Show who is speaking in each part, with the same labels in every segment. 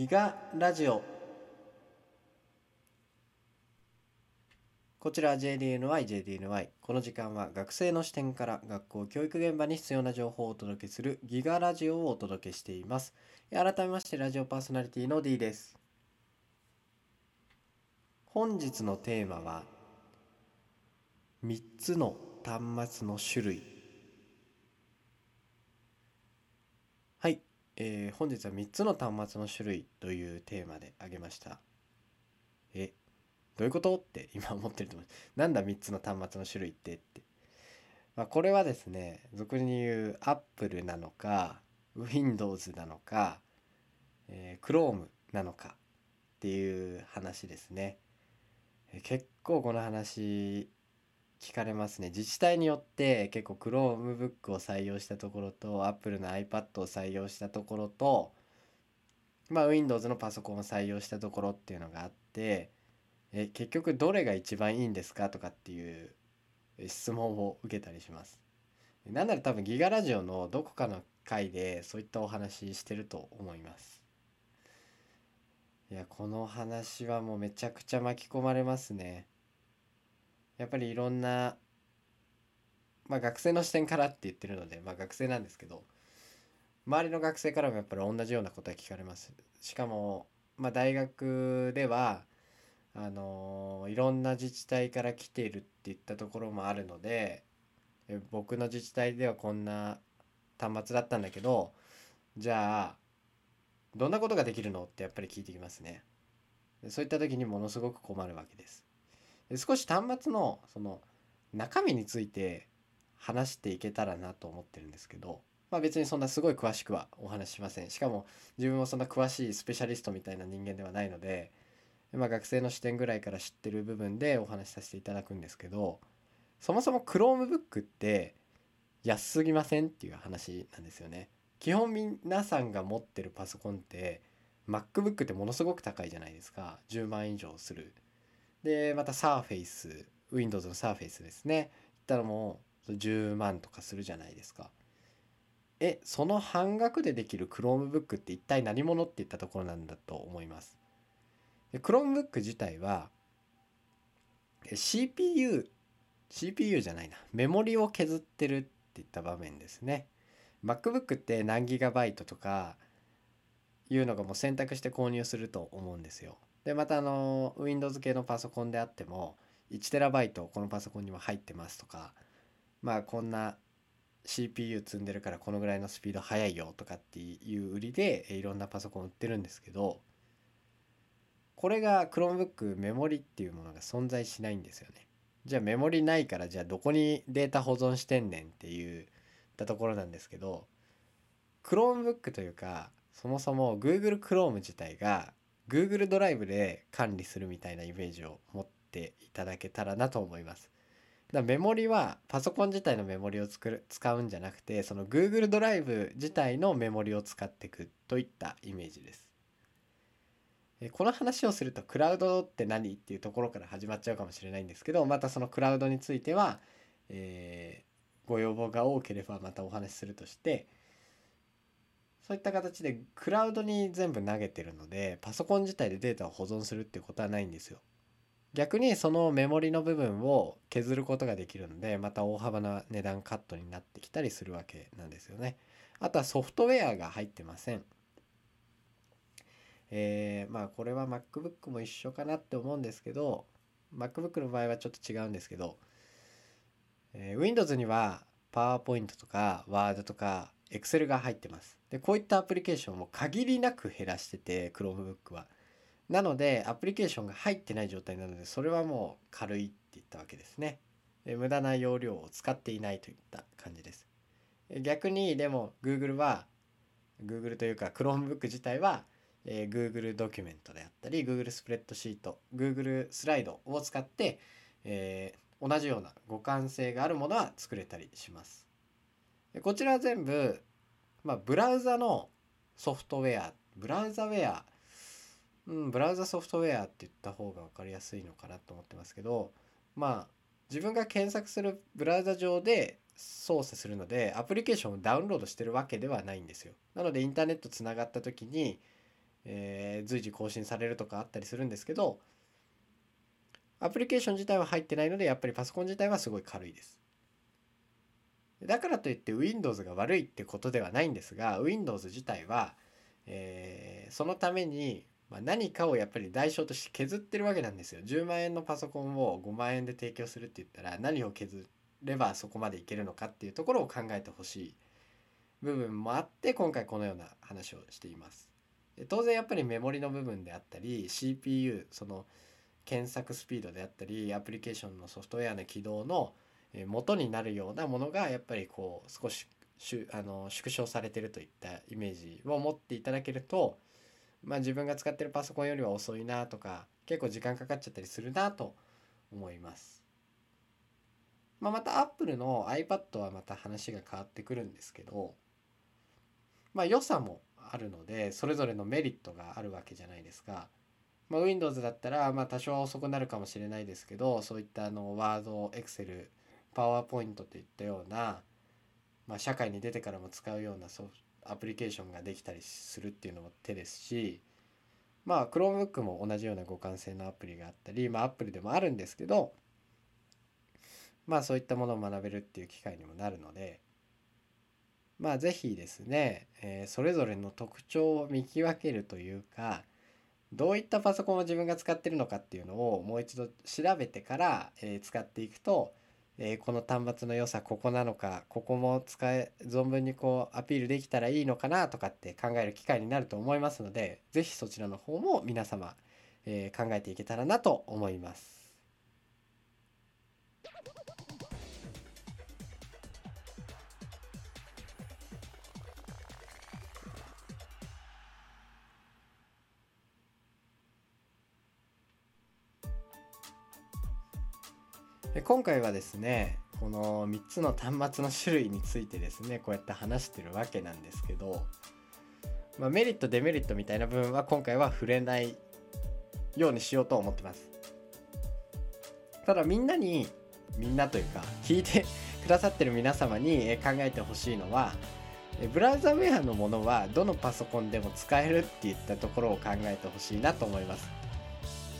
Speaker 1: ギガラジオこちら JDNY、JDNY。この時間は学生の視点から学校教育現場に必要な情報をお届けするギガラジオをお届けしています。改めましてラジオパーソナリティの D です。本日のテーマは3つの端末の種類はい、えー本日は3つの端末の種類というテーマで挙げました。えどういうこと？って今思ってると思う。なんだ3つの端末の種類ってって、まあ、これはですね俗に言う Apple なのか Windows なのか、えー Chrome なのかっていう話ですね。えー結構この話聞かれますね。自治体によって結構 Chromebook を採用したところと Apple の iPad を採用したところとまあ Windows のパソコンを採用したところっていうのがあってえ結局どれが一番いいんですかとかっていう質問を受けたりします。なんなら多分ギガラジオのどこかの回でそういったお話してると思います。いやこの話はもうめちゃくちゃ巻き込まれますね。やっぱりいろんなまあ学生の視点からって言ってるのでまあ学生なんですけど周りの学生からもやっぱり同じようなことが聞かれます。しかもまあ大学ではあのいろんな自治体から来ているっていったところもあるので僕の自治体ではこんな端末だったんだけどじゃあどんなことができるのってやっぱり聞いてきますね。そういった時にものすごく困るわけです。少し端末のその中身について話していけたらなと思ってるんですけどまあ別にそんなすごい詳しくはお話ししません。しかも自分もそんな詳しいスペシャリストみたいな人間ではないのでまあ、学生の視点ぐらいから知ってる部分でお話しさせていただくんですけどそもそも Chromebook って安すぎませんっていう話なんですよね。基本皆さんが持ってるパソコンって MacBook ってものすごく高いじゃないですか。10万以上する。でまた Surface Windows の Surface ですね。いったらもう10万とかするじゃないですか。えその半額でできる Chromebook って一体何者っていったところなんだと思います。で Chromebook 自体は CPU CPU じゃないな。メモリを削ってるっていった場面ですね。MacBook って何ギガバイトとかいうのがもう選択して購入すると思うんですよ。でまたあの Windows 系のパソコンであっても 1TB このパソコンには入ってますとかまあこんな CPU 積んでるからこのぐらいのスピード速いよとかっていう売りでいろんなパソコン売ってるんですけどこれが Chromebook メモリっていうものが存在しないんですよね。じゃあメモリないからじゃあどこにデータ保存してんねんっていうったところなんですけど Chromebook というかそもそも Google Chrome 自体が Google ドライブで管理するみたいなイメージを持っていただけたらなと思います。だメモリはパソコン自体のメモリを作る使うんじゃなくてその Google ドライブ自体のメモリを使っていくといったイメージです。えこの話をするとクラウドって何っていうところから始まっちゃうかもしれないんですけどまたそのクラウドについては、えーご要望が多ければまたお話しするとしてそういった形でクラウドに全部投げてるのでパソコン自体でデータを保存するっていうことはないんですよ。逆にそのメモリの部分を削ることができるのでまた大幅な値段カットになってきたりするわけなんですよね。あとはソフトウェアが入ってません。えーまあこれは MacBook も一緒かなって思うんですけど MacBook の場合はちょっと違うんですけど、えー Windows には PowerPoint とか Word とか Excel が入ってます。でこういったアプリケーションを限りなく減らしてて Chromebook は。なのでアプリケーションが入ってない状態なのでそれはもう軽いって言ったわけですね。で無駄な容量を使っていないといった感じです。逆にでも Google は Google というか Chromebook 自体はえー Google ドキュメントであったり Google スプレッドシート Google スライドを使って、えー同じような互換性があるものは作れたりします。でこちら全部、まあ、ブラウザのソフトウェアブラウザウェアうんブラウザソフトウェアって言った方が分かりやすいのかなと思ってますけどまあ自分が検索するブラウザ上で操作するのでアプリケーションをダウンロードしてるわけではないんですよ。なのでインターネットつながった時にえー随時更新されるとかあったりするんですけどアプリケーション自体は入ってないのでやっぱりパソコン自体はすごい軽いですだからといって Windows が悪いってことではないんですが Windows 自体は、えーそのために何かをやっぱり代償として削ってるわけなんですよ10万円のパソコンを5万円で提供するって言ったら何を削ればそこまでいけるのかっていうところを考えてほしい部分もあって今回このような話をしています。当然やっぱりメモリの部分であったり CPU その検索スピードであったりアプリケーションのソフトウェアの起動の元になるようなものがやっぱりこう少ししゅあの縮小されてるといったイメージを持っていただけると、まあ、自分が使ってるパソコンよりは遅いなとか結構時間かかっちゃったりするなと思います。まあ、また Apple の iPad はまた話が変わってくるんですけど、まあ、良さもあるのでそれぞれのメリットがあるわけじゃないですか。まあ、Windows だったら、まあ、多少遅くなるかもしれないですけどそういったあの Word、Excel、PowerPoint といったような、まあ、社会に出てからも使うようなソフアプリケーションができたりするっていうのも手ですしまあ Chromebook も同じような互換性のアプリがあったり、まあ、Apple でもあるんですけどまあそういったものを学べるっていう機会にもなるのでまあ是非ですね、えーそれぞれの特徴を見極めるというかどういったパソコンを自分が使ってるのかっていうのをもう一度調べてから、えー使っていくと、えーこの端末の良さここなのかここも使え存分にこうアピールできたらいいのかなとかって考える機会になると思いますので是非そちらの方も皆様、えー考えていけたらなと思います。で今回はですねこの3つの端末の種類についてですねこうやって話してるわけなんですけど、まあ、メリットデメリットみたいな部分は今回は触れないようにしようと思ってます。ただみんなにみんなというか聞いて くださってる皆様に考えてほしいのはブラウザウェアのものはどのパソコンでも使えるっていったところを考えてほしいなと思います。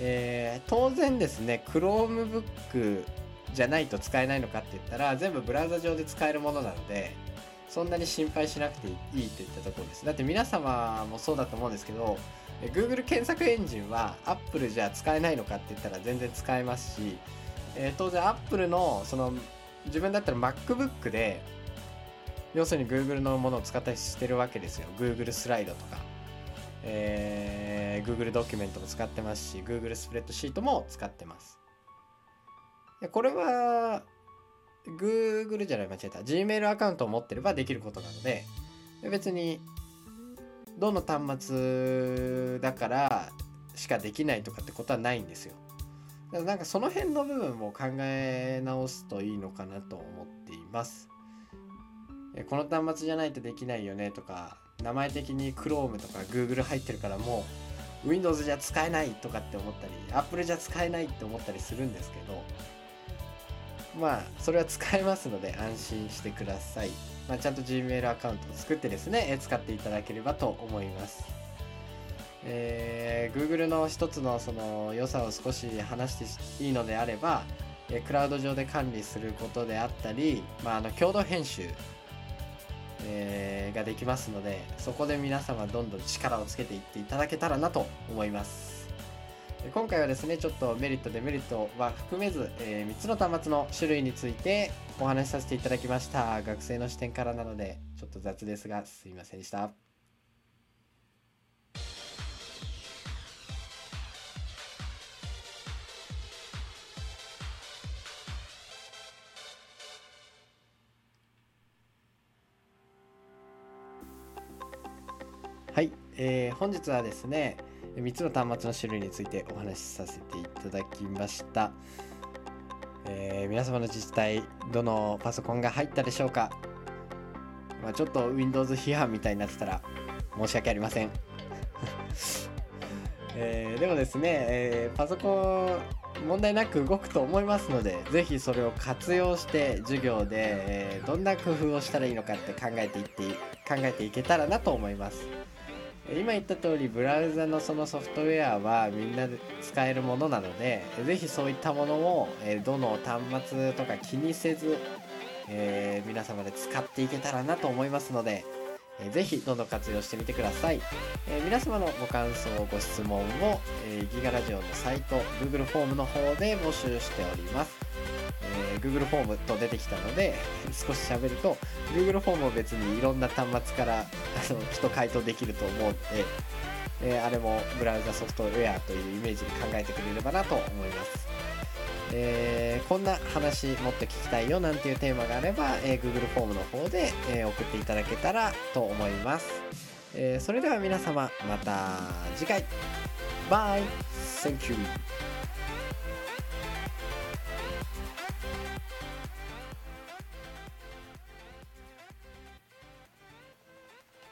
Speaker 1: えー当然ですね Chromebook じゃないと使えないのかって言ったら全部ブラウザ上で使えるものなのでそんなに心配しなくていいといったところです。だって皆様もそうだと思うんですけど Google 検索エンジンは Apple じゃ使えないのかって言ったら全然使えますし、えー当然 Apple のその自分だったら MacBook で要するに Google のものを使ったりしてるわけですよ。Google スライドとか。えー Google ドキュメントも使ってますし Google スプレッドシートも使ってます。これは Google じゃない間違えた。Gmail アカウントを持ってればできることなので別にどの端末だからしかできないとかってことはないんですよ。なんかその辺の部分も考え直すといいのかなと思っています。この端末じゃないとできないよねとか名前的に Chrome とか Google 入ってるからもう Windows じゃ使えないとかって思ったり Apple じゃ使えないって思ったりするんですけどまあそれは使えますので安心してください、まあ、ちゃんと Gmail アカウントを作ってですね使っていただければと思います。えー Google の一つのその良さを少し話していいのであればえクラウド上で管理することであったり、まあ、あの共同編集えーができますのでそこで皆様どんどん力をつけていっていただけたらなと思います。今回はですねちょっとメリットデメリットは含めず、え3つの端末の種類についてお話しさせていただきました。学生の視点からなのでちょっと雑ですがすいませんでした。本日はですね3つの端末の種類についてお話しさせていただきました、えー皆様の自治体どのパソコンが入ったでしょうか、まあ、ちょっと Windows 批判みたいになってたら申し訳ありません、えーでもですね、えーパソコン問題なく動くと思いますのでぜひそれを活用して授業で、えーどんな工夫をしたらいいのかって考えていって考えていけたらなと思います。今言った通りブラウザのそのソフトウェアはみんなで使えるものなので是非そういったものをどの端末とか気にせず、えー、皆様で使っていけたらなと思いますので、ぜひどんどん活用してみてください、えー、皆様のご感想ご質問を、えー、ギガラジオのサイト Google フォームの方で募集しております、Google フォームと出てきたので少し喋ると Google フォームを別にいろんな端末からあのきっと回答できると思うので、えあれもブラウザソフトウェアというイメージで考えてくれればなと思います。えー、こんな話もっと聞きたいよなんていうテーマがあれば、えー、Google フォームの方で、えー、送っていただけたらと思います、えそれでは皆様また次回。バイ Thank you.